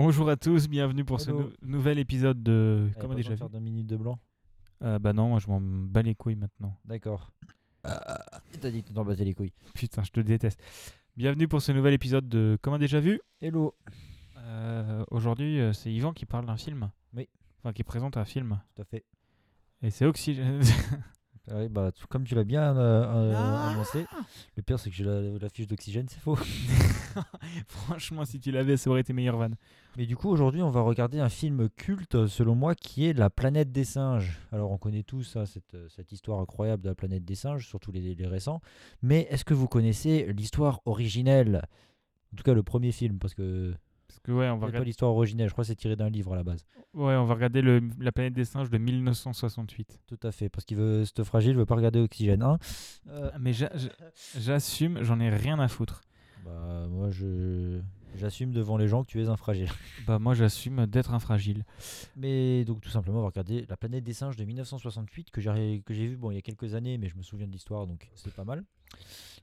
Bonjour à tous, bienvenue pour ce nou- nouvel épisode de. Comment déjà faire deux minutes de blanc Euh, Bah non, moi je m'en bats les couilles maintenant. D'accord. T'as dit que tu t'en battais les couilles. Putain, je te déteste. Bienvenue pour ce nouvel épisode de Comment déjà vu Hello. Euh, Aujourd'hui, euh, c'est Yvan qui parle d'un film. Oui. Enfin, qui présente un film. Tout à fait. Et c'est Oxygène. Oui, bah, comme tu l'as bien euh, euh, Ah. annoncé, le pire c'est que j'ai la, la fiche d'oxygène, c'est faux. Franchement, si tu l'avais, ça aurait été meilleur van. Mais du coup, aujourd'hui, on va regarder un film culte, selon moi, qui est La planète des singes. Alors, on connaît tous hein, cette, euh, cette histoire incroyable de la planète des singes, surtout les, les récents. Mais est-ce que vous connaissez l'histoire originelle? En tout cas, le premier film, parce que Parce que ouais, on va pas regarder, l'histoire originelle, je crois que c'est tiré d'un livre à la base. ouais, on va regarder le... La planète des singes de 1968. Tout à fait, parce qu'il veut, ce fragile veut pas regarder Oxygène 1. Euh, Mais j'a- j'a- j'assume, j'en ai rien à foutre. bah, moi, je j'assume devant les gens que tu es un fragile. Bah moi, j'assume d'être un fragile. Mais donc, tout simplement, on va regarder La planète des singes de 1968, que j'ai que j'ai vu bon, il y a quelques années, mais je me souviens de l'histoire, donc c'est pas mal.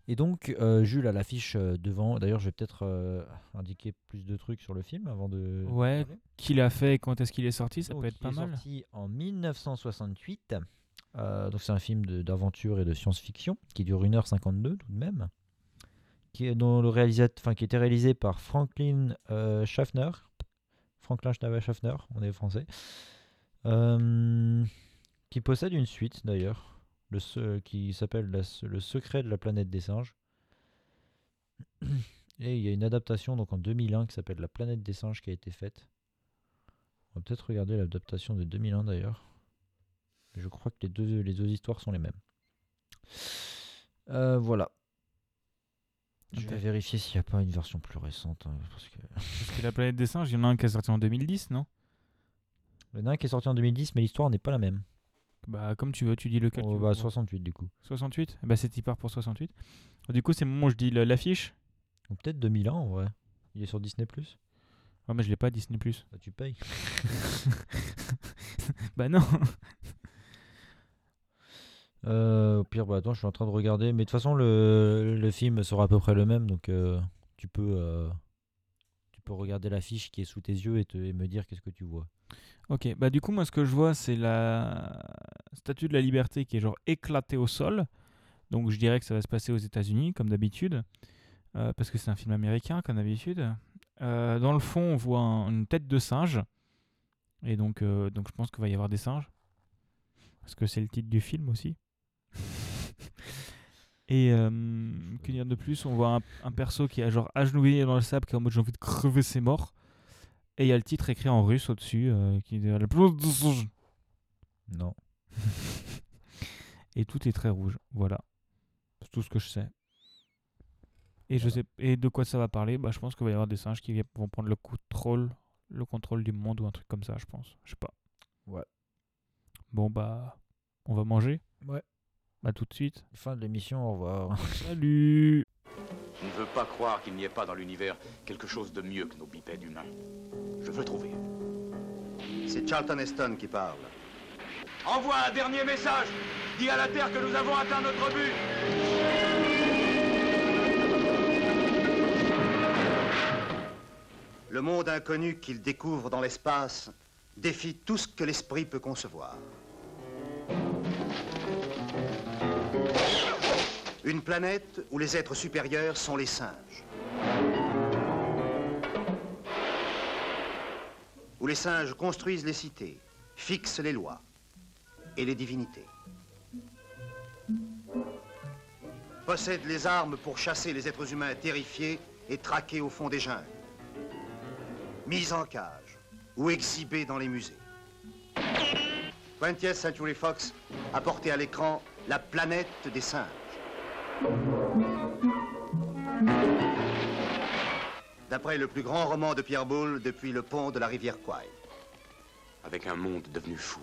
Et donc, euh, Jules a l'affiche euh, devant. D'ailleurs, je vais peut-être euh, indiquer plus de trucs sur le film avant de. Ouais. Qui l'a fait et quand est-ce qu'il est sorti Ça Donc, peut être il pas est mal. sorti en 1968. Euh, donc c'est un film d'aventure et de science-fiction qui dure 1h52 tout de même. Qui est, dont le réalisateur, enfin, qui était réalisé par Franklin Schaffner. Franklin Schnabel Schaffner, on est français. Qui possède une suite d'ailleurs, le qui s'appelle Le secret de la planète des singes. Et il y a une adaptation donc en 2001 qui s'appelle La planète des singes qui a été faite. On va peut-être regarder l'adaptation de 2001 d'ailleurs. Je crois que les deux, les deux histoires sont les mêmes. Euh, voilà. Je vais vérifier s'il n'y a pas une version plus récente. hein, parce que... Parce que la planète des singes, il y en a un qui est sorti en 2010, non? Il y en a un qui est sorti en 2010, mais l'histoire n'est pas la même. Bah comme tu veux, tu dis lequel Oh, tu bah, Bon. 68 du coup. 68 Bah c'est part pour 68. Du coup, c'est le moment où je dis l'affiche. Ou peut-être 2001 en vrai. Il est sur Disney+. Ouais, mais je l'ai pas Disney+. Bah, tu payes. bah non. Euh, au pire, bah attends, je suis en train de regarder. Mais de toute façon, le, le film sera à peu près le même. Donc euh, tu peux... euh, tu peux regarder l'affiche qui est sous tes yeux et, te, et me dire qu'est-ce que tu vois. Ok, bah du coup, moi ce que je vois, c'est la statue de la liberté qui est genre éclatée au sol. Donc je dirais que ça va se passer aux États-Unis, comme d'habitude. Euh, parce que c'est un film américain, comme d'habitude. Euh, dans le fond, on voit un- une tête de singe. Et donc, euh, donc je pense qu'il va y avoir des singes. Parce que c'est le titre du film aussi. Et que dire de plus? On voit un, perso qui a genre agenouillé dans le sable, qui est en mode j'ai envie de crever ses morts. Et il y a le titre écrit en russe au-dessus, euh, qui dit singes. Non. Et tout est très rouge. Voilà. C'est tout ce que je sais. Et, je sais, et de quoi ça va parler? Bah, Je pense qu'il va y avoir des singes qui vont prendre le contrôle, le contrôle du monde ou un truc comme ça, je pense. Je sais pas. Ouais. Bon, bah, on va manger? Ouais. Bah, tout de suite. Fin de l'émission, au revoir. Salut Je ne veux pas croire qu'il n'y ait pas dans l'univers quelque chose de mieux que nos bipèdes humains. Je veux trouver. C'est Charlton Heston qui parle. Envoie un dernier message Dis à la Terre que nous avons atteint notre but Le monde inconnu qu'il découvre dans l'espace défie tout ce que l'esprit peut concevoir. Une planète où les êtres supérieurs sont les singes. Où les singes construisent les cités, fixent les lois et les divinités. Possèdent les armes pour chasser les êtres humains terrifiés et traqués au fond des jungles mis en cage ou exhibés dans les musées. 20th Century Fox a porté à l'écran La planète des singes. D'après le plus grand roman de Pierre Boulle depuis le pont de la rivière Kwai. Avec un monde devenu fou,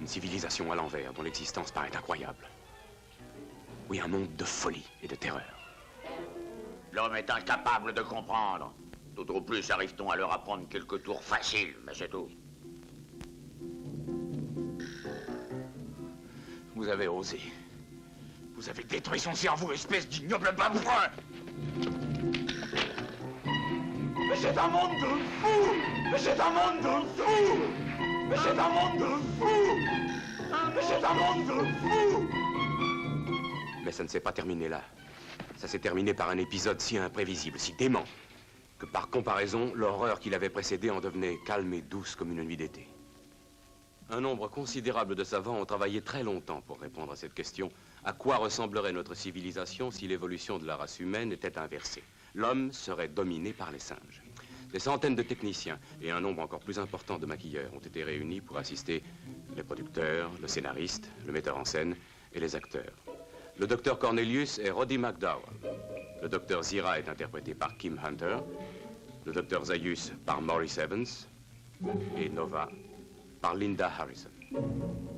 une civilisation à l'envers dont l'existence paraît incroyable. Oui, un monde de folie et de terreur. L'homme est incapable de comprendre. Tout au plus arrive-t-on à leur apprendre quelques tours faciles, mais c'est tout. Vous avez osé. Vous avez détruit son cerveau, espèce d'ignoble babouin Mais c'est un monde de fous Mais c'est un monde de fous Mais c'est un monde de fous Mais c'est un monde de fous Mais ça ne s'est pas terminé là. Ça s'est terminé par un épisode si imprévisible, si dément, que par comparaison, l'horreur qui l'avait précédé en devenait calme et douce comme une nuit d'été. Un nombre considérable de savants ont travaillé très longtemps pour répondre à cette question. À quoi ressemblerait notre civilisation si l'évolution de la race humaine était inversée? L'homme serait dominé par les singes. Des centaines de techniciens et un nombre encore plus important de maquilleurs ont été réunis pour assister les producteurs, le scénariste, le metteur en scène et les acteurs. Le docteur Cornelius est Roddy McDowell. Le docteur Zira est interprété par Kim Hunter. Le docteur Zayus par Maurice Evans. Et Nova par Linda Harrison.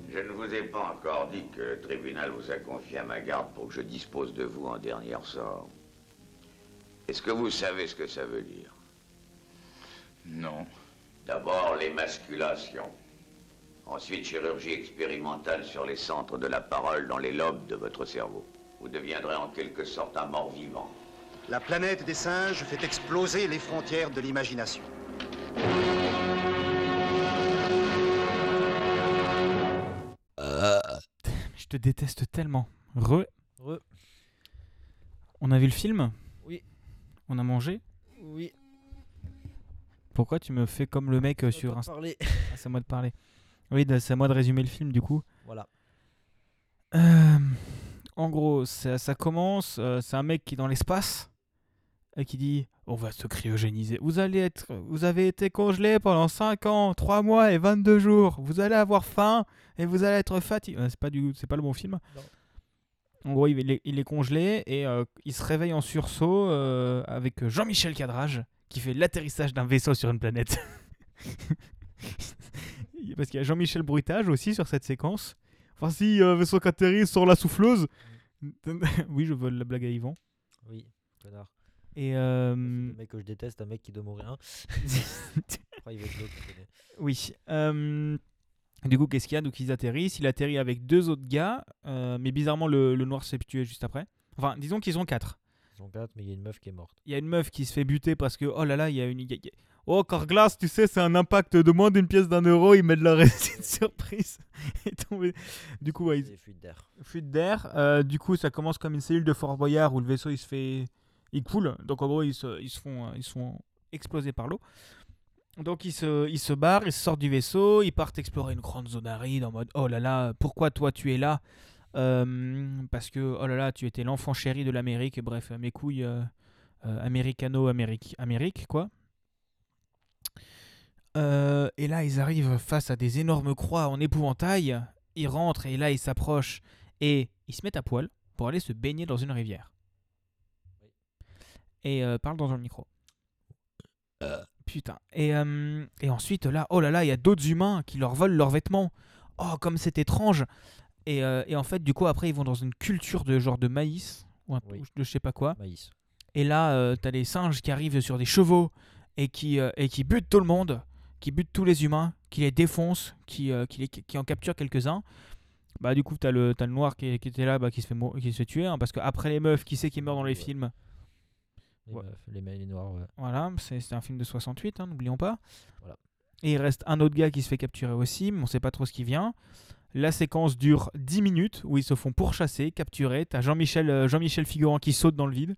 Je ne vous ai pas encore dit que le tribunal vous a confié à ma garde pour que je dispose de vous en dernier ressort. Est-ce que vous savez ce que ça veut dire? Non. D'abord, l'émasculation. Ensuite, chirurgie expérimentale sur les centres de la parole dans les lobes de votre cerveau. Vous deviendrez en quelque sorte un mort-vivant. La planète des singes fait exploser les frontières de l'imagination. Je te déteste tellement. Re. Re. On a vu le film Oui. On a mangé Oui. Pourquoi tu me fais comme le mec euh, sur Insta. Ah, C'est à moi de parler. Oui, c'est à moi de résumer le film du coup. Voilà. Euh, en gros, ça, ça commence. euh, c'est un mec qui est dans l'espace et qui dit On va se cryogéniser. Vous allez être. Vous avez été congelé pendant 5 ans, 3 mois et 22 jours. Vous allez avoir faim et vous allez être fatigué. Euh, C'est pas, du, c'est pas le bon film. Non. En gros, il est, il est congelé et euh, il se réveille en sursaut euh, avec Jean-Michel Cadrage qui fait l'atterrissage d'un vaisseau sur une planète. Parce qu'il y a Jean-Michel Bruitage aussi sur cette séquence. Voici un vaisseau qui atterrit sur la souffleuse. oui, je vole la blague à Yvan. Oui, connard. Et euh, Le mec que je déteste, un mec qui doit mourir. Oui. euh, du coup, qu'est-ce qu'il y a? Donc, ils atterrissent. Il atterrit avec deux autres gars. euh, mais bizarrement, le, le noir s'est tué juste après. Enfin, disons qu'ils sont quatre. Ils sont quatre, mais il y a une meuf qui est morte. Il y a une meuf qui se fait buter parce que, oh là là, il y a une. il il Oh, Carglass, tu sais, c'est un impact de moins d'une pièce d'un euro. Ils mettent de la résine surprise. Et tombé. Du coup, ouais, ils, C'est fuite d'air. fuite d'air. Euh, du coup, ça commence comme une cellule de Fort Boyard où le vaisseau il se fait, il coule. Donc en gros, ils se, ils se font, euh, ils sont explosés par l'eau. Donc ils se, ils se barrent, ils sortent du vaisseau, ils partent explorer une grande zone aride en mode oh là là, pourquoi toi tu es là? Euh, Parce que oh là là, tu étais l'enfant chéri de l'Amérique. Bref, mes couilles euh, américano-amérique, Amérique quoi. Et là, ils arrivent face à des énormes croix en épouvantail. Ils rentrent et là, ils s'approchent et ils se mettent à poil pour aller se baigner dans une rivière. Et euh, parle dans le micro. Putain. Et, euh, et ensuite, là, oh là là, il y a d'autres humains qui leur volent leurs vêtements. Oh, comme c'est étrange. Et, euh, et en fait, du coup, après, ils vont dans une culture de genre de maïs ou un- Oui. de je sais pas quoi. Maïs. Et là, euh, t'as les singes qui arrivent sur des chevaux et qui, euh, et qui butent tout le monde, qui butent tous les humains, qui les défoncent, qui, euh, qui, les- qui en capturent quelques-uns. Bah du coup, t'as le, t'as le noir qui, qui était là, bah, qui, se fait qui se fait tuer, hein, parce qu'après les meufs, qui c'est qui meurt dans les Ouais. films? Les Ouais. meufs, les noirs, ouais. Voilà, c'est un film de 68, hein, n'oublions pas. Voilà. Et il reste un autre gars qui se fait capturer aussi, mais on sait pas trop ce qui vient. La séquence dure 10 minutes où ils se font pourchasser, capturer. T'as Jean-Michel euh, Jean-Michel Figurant qui saute dans le vide.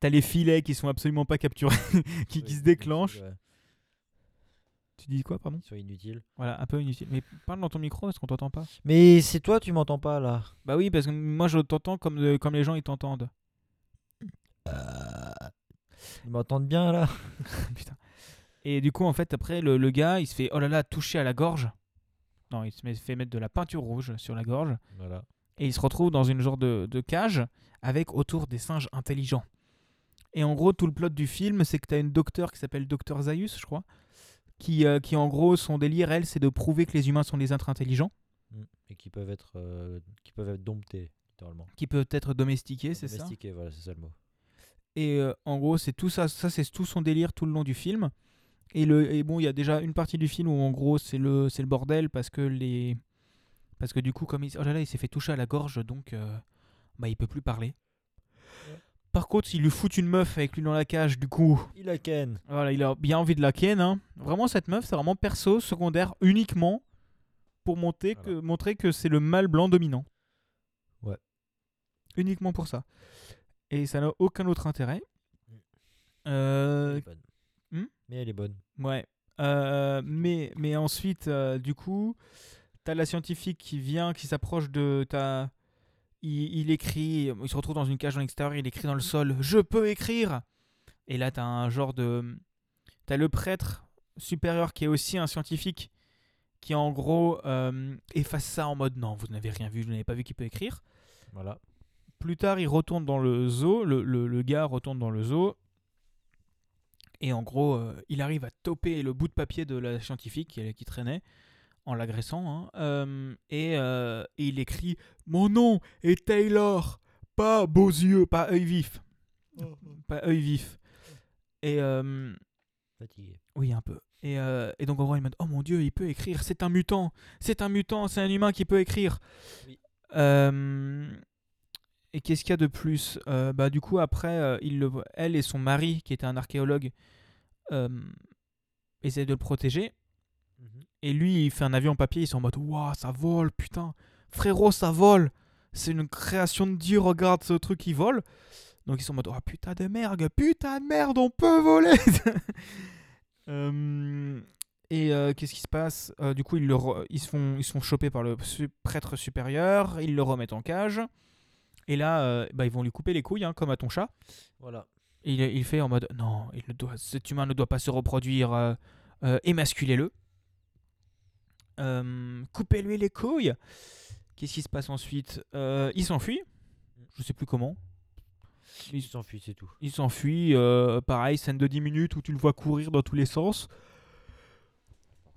T'as les filets qui sont absolument pas capturés, qui, qui se déclenchent. ouais. Tu dis quoi, pardon Ils sont inutiles. Voilà, un peu inutile. Mais parle dans ton micro, est-ce qu'on t'entend pas? Mais c'est toi, tu m'entends pas là. Bah oui, parce que moi je t'entends comme, de- comme les gens ils t'entendent. Ils m'entendent bien là. Putain. Et du coup, en fait, après, le, le gars, il se fait, oh là là, toucher à la gorge. Non, il se met- fait mettre de la peinture rouge sur la gorge. Voilà. Et il se retrouve dans une genre de, de cage avec autour des singes intelligents. Et en gros, tout le plot du film, c'est que tu as une docteur qui s'appelle Docteur Zaius, je crois, qui, euh, qui en gros, son délire, elle, c'est de prouver que les humains sont des êtres intelligents, Mm. Et qui peuvent être, euh, qui peuvent être domptés, littéralement. qui peuvent être domestiqués, c'est ça? Domestiqués, voilà, c'est ça le mot. Et euh, en gros, c'est tout ça, ça c'est tout son délire tout le long du film. Et, le, et bon, il y a déjà une partie du film où en gros c'est le, c'est le bordel parce que les, parce que du coup comme il, oh là là, il s'est fait toucher à la gorge donc euh, bah il peut plus parler. Par contre, il lui fout une meuf avec lui dans la cage, du coup. Il a Ken. Voilà, il a bien envie de la ken. hein. Vraiment, cette meuf, c'est vraiment perso, secondaire, uniquement pour monter que, montrer que c'est le mâle blanc dominant. Ouais. Uniquement pour ça. Et ça n'a aucun autre intérêt. Mm. Elle Euh, hmm Mais elle est bonne. ouais. Euh, mais, mais ensuite, euh, du coup, t'as la scientifique qui vient, qui s'approche de ta. Il, il écrit, il se retrouve dans une cage dans l'extérieur, il écrit dans le sol Je peux écrire Et là, t'as un genre de. T'as le prêtre supérieur qui est aussi un scientifique qui, en gros, efface ça en mode Non, vous n'avez rien vu, vous n'avez pas vu qu'il peut écrire. Voilà. Plus tard, il retourne dans le zoo, le, le- le gars retourne dans le zoo, et en gros, euh, il arrive à toper le bout de papier de la scientifique qui, qui traînait en l'agressant, hein, euh, et, euh, et il écrit Mon nom est Taylor, pas beaux yeux, pas œil vif. Pas œil vif. Et euh, Fatigué. oui, un peu. Et, euh, et donc en gros, il m'a dit Oh mon dieu, il peut écrire, c'est un mutant, c'est un mutant, c'est un humain qui peut écrire. Oui. Et qu'est-ce qu'il y a de plus Euh, Bah du coup après, euh, il le, elle et son mari, qui était un archéologue, euh, essaient de le protéger. Mhm. Et lui, il fait un avion en papier, ils sont en mode Waouh, ça vole, putain, frérot, ça vole. C'est une création de Dieu, regarde ce truc qui vole. Donc ils sont en mode Oh putain de merde, putain de merde, on peut voler Euh, Et euh, qu'est-ce qui se passe? Euh, Du coup, ils, le ils, se font, ils se font choper par le prêtre supérieur, ils le remettent en cage. Et là, euh, bah, ils vont lui couper les couilles, hein, comme à ton chat. Voilà. Et il, il fait en mode non, il ne doit, cet humain ne doit pas se reproduire, euh, euh, émasculez-le. Coupez-lui les couilles. Qu'est-ce qui se passe ensuite? Il s'enfuit. Je sais plus comment. Il s'enfuit, c'est tout. Il s'enfuit. pareil, scène de 10 minutes où tu le vois courir dans tous les sens.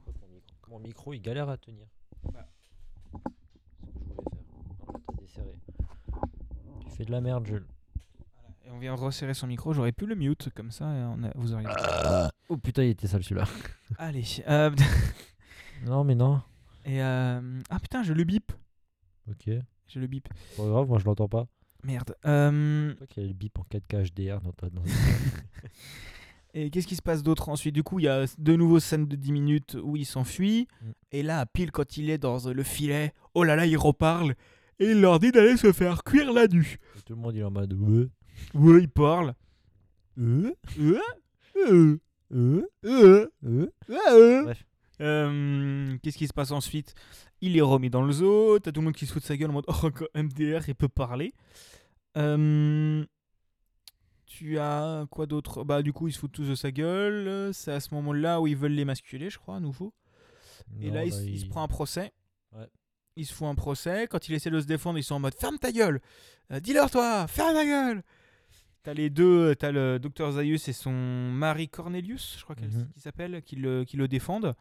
Mon micro, mon micro, il galère à tenir. Bah. C'est ce que je voulais faire. Non, là, t'as desserré. Tu fais de la merde, Jules. Et on vient resserrer son micro. J'aurais pu le mute comme ça. Et on a- vous auriez. Oh putain, il était sale celui-là. Allez. euh, non, mais non. et euh, ah putain, je le bip. Ok. Je le bip. Pas grave, moi je l'entends pas. Merde. Euh, Toi qui as le bip en 4K HDR dans ta. Dans... Et qu'est-ce qui se passe d'autre ensuite? Du coup, il y a de nouveau scène de 10 minutes où il s'enfuit. Mm. Et là, pile quand il est dans euh, le filet, oh là là, il reparle. Et il leur dit d'aller se faire cuire la nu. Et tout le monde il est en mode. Ouais. Ouais, il parle. Euh, Euh, euh, euh, euh, euh. euh. Bref. Euh, Qu'est-ce qui se passe ensuite? Il est remis dans le zoo. T'as tout le monde qui se fout de sa gueule en mode Oh, encore MDR, il peut parler. Euh, tu as quoi d'autre? Bah, du coup, ils se foutent tous de sa gueule. C'est à ce moment-là où ils veulent l'émasculer, je crois, à nouveau. Et Non, là, il, s- il se prend un procès. Ouais. Il se fout un procès. Quand il essaie de se défendre, ils sont en mode Ferme ta gueule Euh, Dis-leur, toi Ferme ta gueule T'as les deux, t'as le docteur Zaius et son mari Cornelius, je crois qu'elle Mhm. qui s'appelle, qui le, qui le défendent.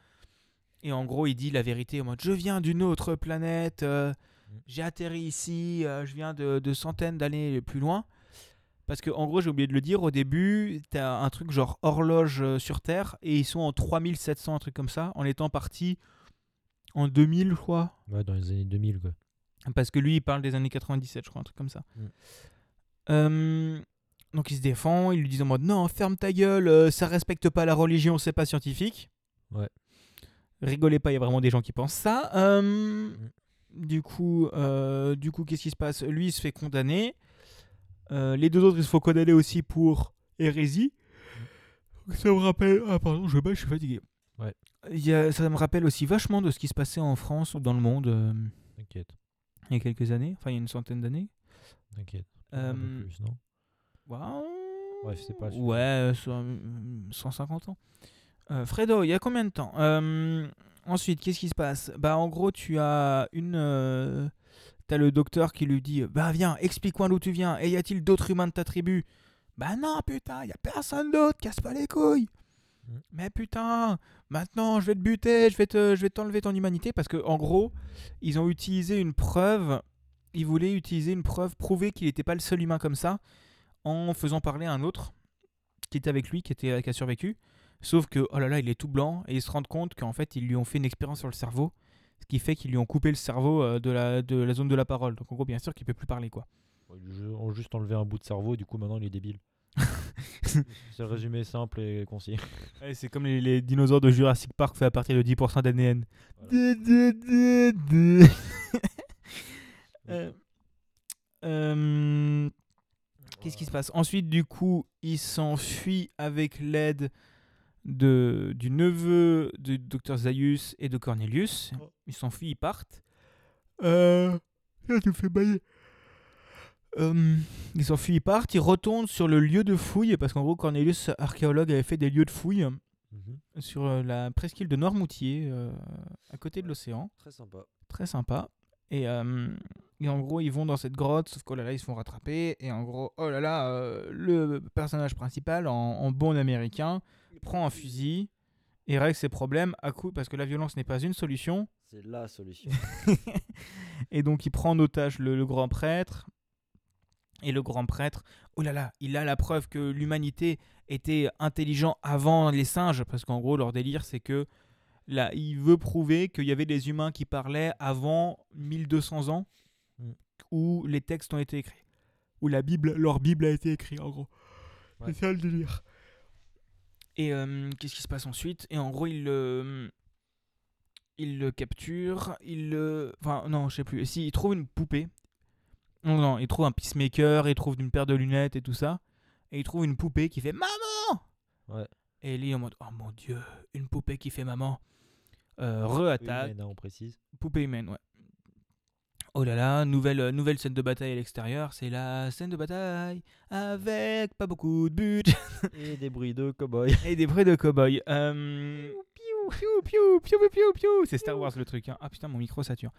Et en gros, il dit la vérité en mode Je viens d'une autre planète, euh, Mhm. j'ai atterri ici, euh, je viens de, de centaines d'années plus loin. Parce que, en gros, j'ai oublié de le dire, au début, t'as un truc genre horloge euh, sur Terre, et ils sont en 3700, un truc comme ça, en étant partis en 2000, je crois. Ouais, dans les années 2000 quoi. Parce que lui, il parle des années 97, je crois, un truc comme ça. Mm. Euh, donc il se défend, il lui dit en mode Non, ferme ta gueule, euh, ça respecte pas la religion, c'est pas scientifique. Ouais. Rigolez pas, il y a vraiment des gens qui pensent ça. Euh, Mm. Du coup, euh, du coup qu'est-ce qui se passe? Lui, il se fait condamner. Les deux autres, ils se font condamner aussi pour hérésie. Ça me rappelle. Ah, pardon, je je suis fatigué. Ouais. Il y a- ça me rappelle aussi vachement de ce qui se passait en France ou dans le monde euh, T'inquiète, il y a quelques années, enfin il y a une centaine d'années. t'inquiète. Euh, Un peu plus, non? Waouh. Bref, c'est pas sujet. Ouais, euh, so- euh, 150 ans. Euh, Fredo, il y a combien de temps? Euh, Ensuite, qu'est-ce qui se passe? Bah, en gros, tu as une. euh, T'as le docteur qui lui dit Bah, viens, explique-moi d'où tu viens. Et y a-t-il d'autres humains de ta tribu? Bah, non, putain, y a personne d'autre, casse pas les couilles. Mm. Mais putain, maintenant je vais te buter, je vais t'enlever ton humanité parce que en gros, ils ont utilisé une preuve. Ils voulaient utiliser une preuve, prouver qu'il n'était pas le seul humain comme ça, en faisant parler un autre qui était avec lui, qui, était, qui a survécu. Sauf que, oh là là, il est tout blanc et ils se rendent compte qu'en fait, ils lui ont fait une expérience sur le cerveau, ce qui fait qu'ils lui ont coupé le cerveau euh, de, la, zone de la parole. Donc en gros, bien sûr qu'il peut plus parler, quoi. Ils ont juste enlevé un bout de cerveau, du coup maintenant il est débile. C'est le résumé simple et concis. Ouais, c'est comme les, les dinosaures de Jurassic Park fait à partir de 10% d'ADN. Euh, euh, Qu'est-ce qui se passe? Ensuite, du coup, il s'enfuit avec l'aide de, du neveu de Dr Zaius et de Cornelius. Ils s'enfuient, ils partent. Euh, ça te fait bailler. Euh, ils s'enfuient, ils partent, ils retournent sur le lieu de fouille, parce qu'en gros, Cornelius, archéologue, avait fait des lieux de fouille Mhm. sur euh, la presqu'île de Noirmoutier, euh, à côté de l'océan. Très sympa. Très sympa. Et, euh, et en gros, ils vont dans cette grotte, sauf que oh là là, ils se font rattraper. Et en gros, oh là là, euh, le personnage principal, en, en bon américain, prend un fusil et règle ses problèmes à coup, parce que la violence n'est pas une solution. C'est la solution. et donc, il prend en otage le, le grand prêtre. Et le grand prêtre, oh là là, il a la preuve que l'humanité était intelligent avant les singes, parce qu'en gros, leur délire, c'est que là, il veut prouver qu'il y avait des humains qui parlaient avant 1200 ans, Mm. où les textes ont été écrits, où la Bible, leur Bible a été écrite, en gros. Ouais. C'est ça le délire. Et euh, qu'est-ce qui se passe ensuite? Et en gros, il le, il le capture, il le, enfin non, je sais plus. Si, il trouve une poupée. Non, non, il trouve un peacemaker, il trouve une paire de lunettes et tout ça, et il trouve une poupée qui fait maman. Ouais. Et lui en mode oh mon dieu, une poupée qui fait maman. Euh, re-attaque. Humaine, hein, on précise. Poupée humaine, ouais. Oh là là, nouvelle, euh, nouvelle scène de bataille à l'extérieur. C'est la scène de bataille avec pas beaucoup de buts Et des bruits de cow-boy. et des bruits de cow-boy. Euh... Piou, piou, piou, piou, piou, piou. C'est Star Wars le truc. hein. Ah putain, mon micro sature.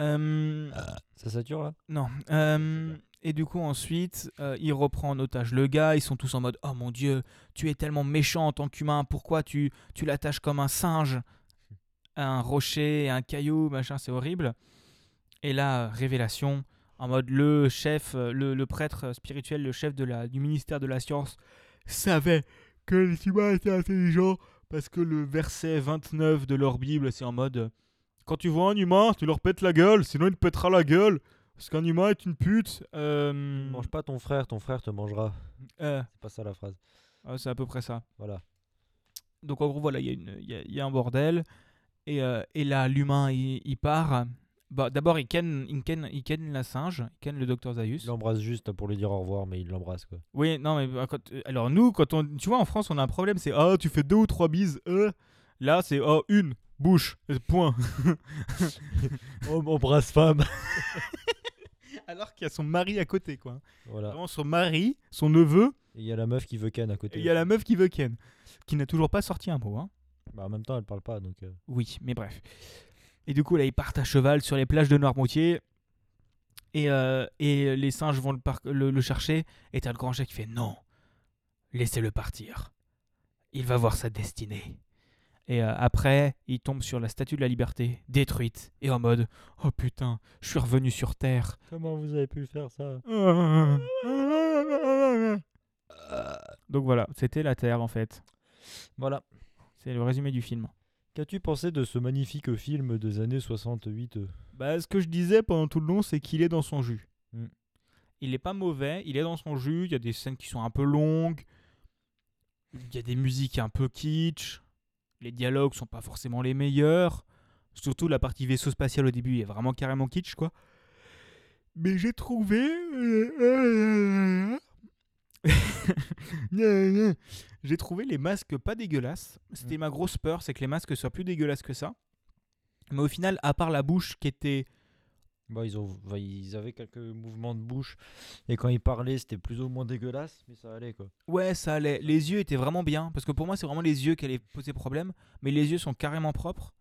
Euh, Ça sature là? Non. euh, et du coup, ensuite, euh, il reprend en otage le gars. Ils sont tous en mode Oh mon dieu, tu es tellement méchant en tant qu'humain. Pourquoi tu, tu l'attaches comme un singe à un rocher, à un caillou, machin, c'est horrible. Et là, révélation, en mode le chef, le, le prêtre spirituel, le chef de la, du ministère de la science, savait que les humains étaient intelligents parce que le verset 29 de leur Bible, c'est en mode Quand tu vois un humain, tu leur pètes la gueule, sinon il te pètera la gueule. Parce qu'un humain est une pute. Euh, Mange pas ton frère, ton frère te mangera. euh, C'est pas ça la phrase. c'est à peu près ça. Voilà. Donc en gros, voilà, il y, a une- il y a- il y a un bordel. Et, euh, et là, l'humain, il, il part. Bah, D'abord, il ken, il, ken, il ken la singe, il ken le docteur Zaius. Il l'embrasse juste pour lui dire au revoir, mais il l'embrasse quoi. Oui, non, mais bah, quand- euh, alors nous, quand on, tu vois, en France, on a un problème, c'est ah, tu fais deux ou trois bises, euh. Là, c'est oh, une, bouche, point. Oh, embrasse femme Alors qu'il y a son mari à côté, quoi. Voilà. Vraiment, son mari, son neveu, Et il y a la meuf qui veut Ken à côté. il y a la meuf qui veut ken, qui n'a toujours pas sorti un mot, hein. Bah, en même temps, elle parle pas donc. euh, Oui, mais bref. Et du coup, là, ils partent à cheval sur les plages de Noirmoutier. Et, euh, et les singes vont le, le, le chercher. Et t'as le grand chef qui fait non, laissez-le partir. Il va voir sa destinée. Et euh, après, il tombe sur la statue de la liberté, détruite. Et en mode oh putain, je suis revenu sur Terre. Comment vous avez pu faire ça? Donc voilà, c'était la Terre en fait. Voilà. C'est le résumé du film. Qu'as-tu pensé de ce magnifique film des années 68 euh? Bah, ce que je disais pendant tout le long, c'est qu'il est dans son jus. Mm. Il est pas mauvais, il est dans son jus. Il y a des scènes qui sont un peu longues. Il y a des musiques un peu kitsch. Les dialogues sont pas forcément les meilleurs. Surtout la partie vaisseau spatial au début est vraiment carrément kitsch, quoi. Mais j'ai trouvé. j'ai trouvé les masques pas dégueulasses. C'était ma grosse peur, c'est que les masques soient plus dégueulasses que ça. Mais au final, à part la bouche qui était Bah, ils, ont, bah, ils avaient quelques mouvements de bouche. Et quand ils parlaient, c'était plus ou moins dégueulasse, mais ça allait quoi. Ouais, ça allait. Les yeux étaient vraiment bien. Parce que pour moi, c'est vraiment les yeux qui allaient poser problème. Mais les yeux sont carrément propres.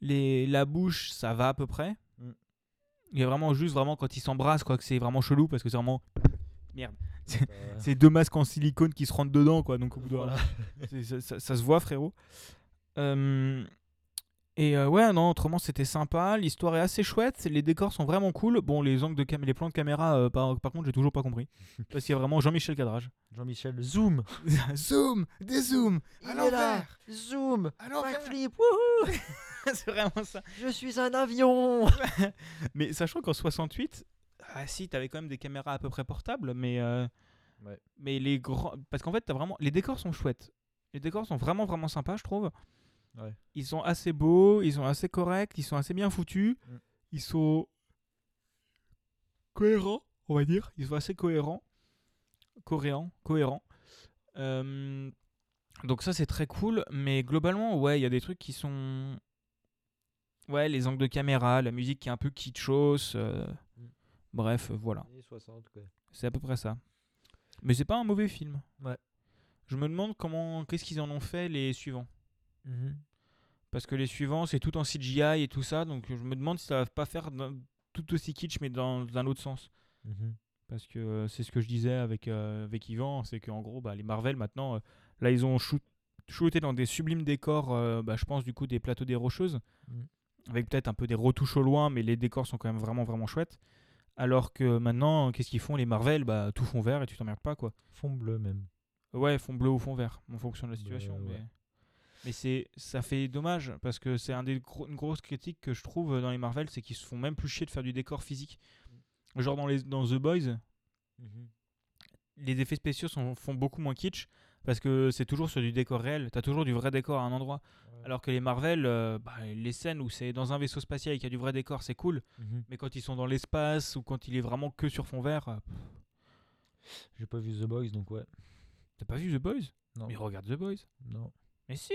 Les... La bouche, ça va à peu près. Mm. Il y a vraiment juste vraiment quand ils s'embrassent, quoi, que c'est vraiment chelou. Parce que c'est vraiment. Merde. Euh, C'est deux masques en silicone qui se rentrent dedans, quoi. Donc au bout d'un voilà. Ça- ça se voit, frérot. Euh, et euh, ouais, non, autrement, c'était sympa. L'histoire est assez chouette. Les décors sont vraiment cool. Bon, les angles de cam les plans de caméra, euh, par, par contre, j'ai toujours pas compris. Parce qu'il y a vraiment Jean-Michel Cadrage. Jean-Michel, zoom zoom, des zooms, Il est là Zoom à l'envers. Backflip wouhou c'est vraiment ça. Je suis un avion Mais sachant qu'en 68, Ah si, t'avais quand même des caméras à peu près portables, mais. euh, Ouais. Mais les grands. Parce qu'en fait, t'as vraiment. Les décors sont chouettes. Les décors sont vraiment, vraiment sympas, je trouve. Ouais. Ils sont assez beaux, ils sont assez corrects, ils sont assez bien foutus. Mm. Ils sont. cohérents, on va dire. Ils sont assez cohérents. Cohérents. Cohérents. Euh, Donc ça, c'est très cool. Mais globalement, ouais, il y a des trucs qui sont. Ouais, les angles de caméra, la musique qui est un peu kitschos. euh, Mm. Bref, voilà. Années 60, quoi. C'est à peu près ça. Mais c'est pas un mauvais film. Ouais. Je me demande comment, qu'est-ce qu'ils en ont fait les suivants. Mhm. Parce que les suivants, c'est tout en CGI et tout ça, donc je me demande si ça va pas faire tout aussi kitsch, mais dans un autre sens. Mhm. Parce que euh, c'est ce que je disais avec, euh, avec Yvan, c'est qu'en gros, bah, les Marvel maintenant, euh, là ils ont shoot- shooté dans des sublimes décors, bah, je pense du coup des plateaux des Rocheuses, Mm. avec peut-être un peu des retouches au loin, mais les décors sont quand même vraiment vraiment chouettes. Alors que maintenant, qu'est-ce qu'ils font les Marvel? Bah tout fond vert et tu t'emmerdes pas quoi. Fond bleu, même. Ouais, fond bleu ou fond vert, en fonction de la situation. ouais. Mais, mais c'est, ça fait dommage parce que c'est un des gros, une grosse critique que je trouve dans les Marvel, c'est qu'ils se font même plus chier de faire du décor physique. Genre dans, les, dans The Boys, les effets spéciaux sont, font beaucoup moins kitsch parce que c'est toujours sur du décor réel. T'as toujours du vrai décor à un endroit. Alors que les Marvel, euh, bah, les scènes où c'est dans un vaisseau spatial et qu'il y a du vrai décor, c'est cool. Mhm. Mais quand ils sont dans l'espace ou quand il est vraiment que sur fond vert, euh, J'ai pas vu The Boys, donc ouais. t'as pas vu The Boys? Non. Mais regarde The Boys. non. Mais si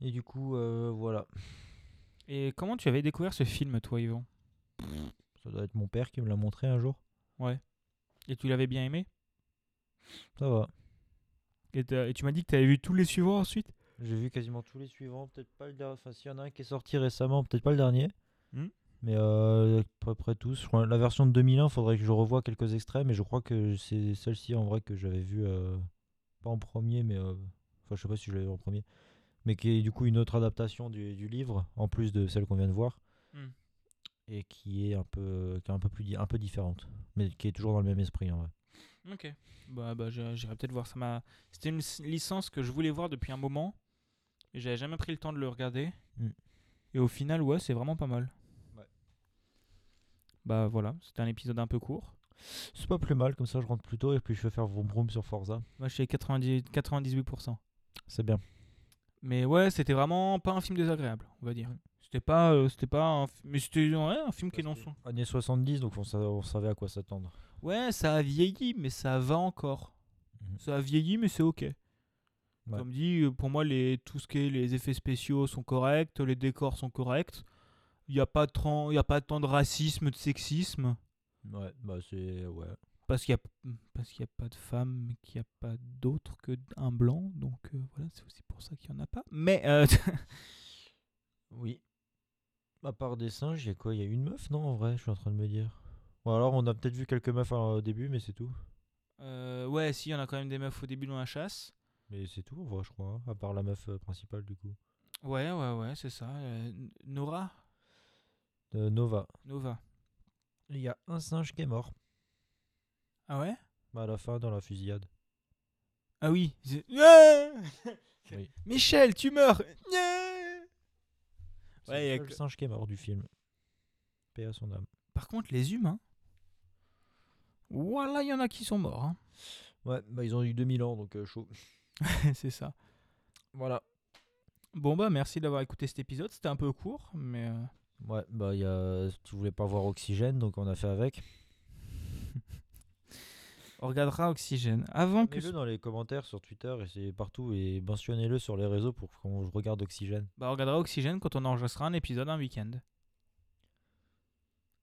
Et du coup, euh, voilà. Et comment tu avais découvert ce film, toi, Yvan? Ça doit être mon père qui me l'a montré un jour. Ouais. Et tu l'avais bien aimé? Ça va. et, tu m'as dit que tu avais vu tous les suivants ensuite? J'ai vu quasiment tous les suivants. Peut-être pas le dernier. Enfin, s'il y en a un qui est sorti récemment, peut-être pas le dernier. Hmm? Mais euh, à peu près tous. La version de 2001, faudrait que je revoie quelques extraits. Mais je crois que c'est celle-ci en vrai que j'avais vu. euh, pas en premier, mais. euh, Enfin, je sais pas si je l'avais vu en premier. Mais qui est du coup une autre adaptation du, du livre, en plus de celle qu'on vient de voir. Hmm. Et qui est un peu, qui est un peu, plus, un peu différente. Mais qui est toujours dans le même esprit en vrai. Ok. Bah, bah j'irai peut-être voir. Ça. C'était une licence que je voulais voir depuis un moment. Et j'avais jamais pris le temps de le regarder. Hmm. Et au final, ouais, c'est vraiment pas mal. Ouais. Bah voilà, c'était un épisode un peu court. C'est pas plus mal, comme ça je rentre plus tôt et puis je vais faire vroom vroom sur Forza. Moi, je suis à 90 98%. C'est bien. Mais ouais, c'était vraiment pas un film désagréable, on va dire. C'était pas, euh, c'était pas, un, mais c'était ouais, un film qui est dans son. Années 70, donc on, sa- on savait à quoi s'attendre. Ouais, ça a vieilli, mais ça va encore. Mhm. Ça a vieilli, mais c'est ok. Ouais. Comme dit, euh, pour moi, les, tout ce qui est les effets spéciaux sont corrects, les décors sont corrects. Il n'y a, pas tant- il y a pas tant de racisme, de sexisme. Ouais, bah c'est. Ouais. Parce qu'il n'y a, parce qu'il y a pas de femmes, mais qu'il n'y a pas d'autre que un blanc. Donc euh, voilà, c'est aussi pour ça qu'il n'y en a pas. Mais euh, Oui. À part des singes, il y a quoi? Il y a une meuf, non En vrai, je suis en train de me dire. Ou alors on a peut-être vu quelques meufs euh, au début, mais c'est tout. euh, ouais, si, il y en a quand même des meufs au début dans la chasse. Mais c'est tout en vrai, je crois. hein, À part la meuf principale, du coup. Ouais, ouais, ouais, c'est ça. Nora? Nova. Nova. Il y a un singe qui est mort. Ah ouais? Bah, à la fin, dans la fusillade. Ah oui. c'est- Oui. Michel, tu meurs C'est Ouais, y a le seul que- singe qui est mort du film. Paix à son âme. Par contre, les humains. Voilà, il y en a qui sont morts. hein. Ouais, bah ils ont eu 2000 ans, donc euh, chaud. c'est ça. Voilà. Bon, bah, merci d'avoir écouté cet épisode. C'était un peu court, mais. euh, Ouais, bah il y a... tu voulais pas voir Oxygène, donc on a fait avec. On regardera Oxygène. Avant que. Mettez-le dans les commentaires sur Twitter et c'est partout et mentionnez-le sur les réseaux pour qu'on regarde Oxygène. Bah, on regardera Oxygène quand on enregistrera un épisode un week-end.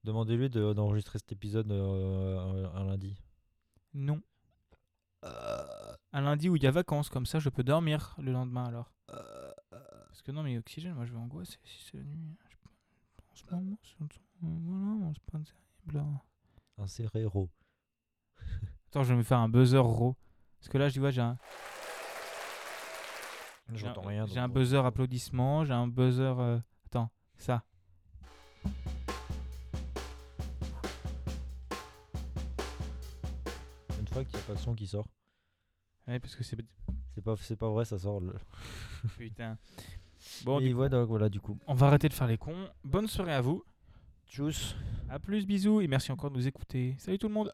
Demandez-lui de- d'enregistrer cet épisode euh, un, un lundi. Non. Un lundi où il y a vacances, comme ça je peux dormir le lendemain alors. Parce que non, mais Oxygène, moi je vais angoisser si c'est la nuit. Je En ce moment, c'est voilà, c'est pas terrible. hein. Un Cerrero. Attends, je vais me faire un buzzer raw. Parce que là, je vois, j'ai un, J'entends rien. J'ai un buzzer applaudissement, j'ai un buzzer. euh, Attends, ça. Une fois qu'il n'y a pas de son qui sort. Ouais, parce que c'est. C'est pas, c'est pas vrai, ça sort. Le... Putain. Bon, Et du- voilà, donc, voilà, du coup. on va arrêter de faire les cons. Bonne soirée à vous. Tchuss. À plus, bisous et merci encore de nous écouter. Salut tout le monde.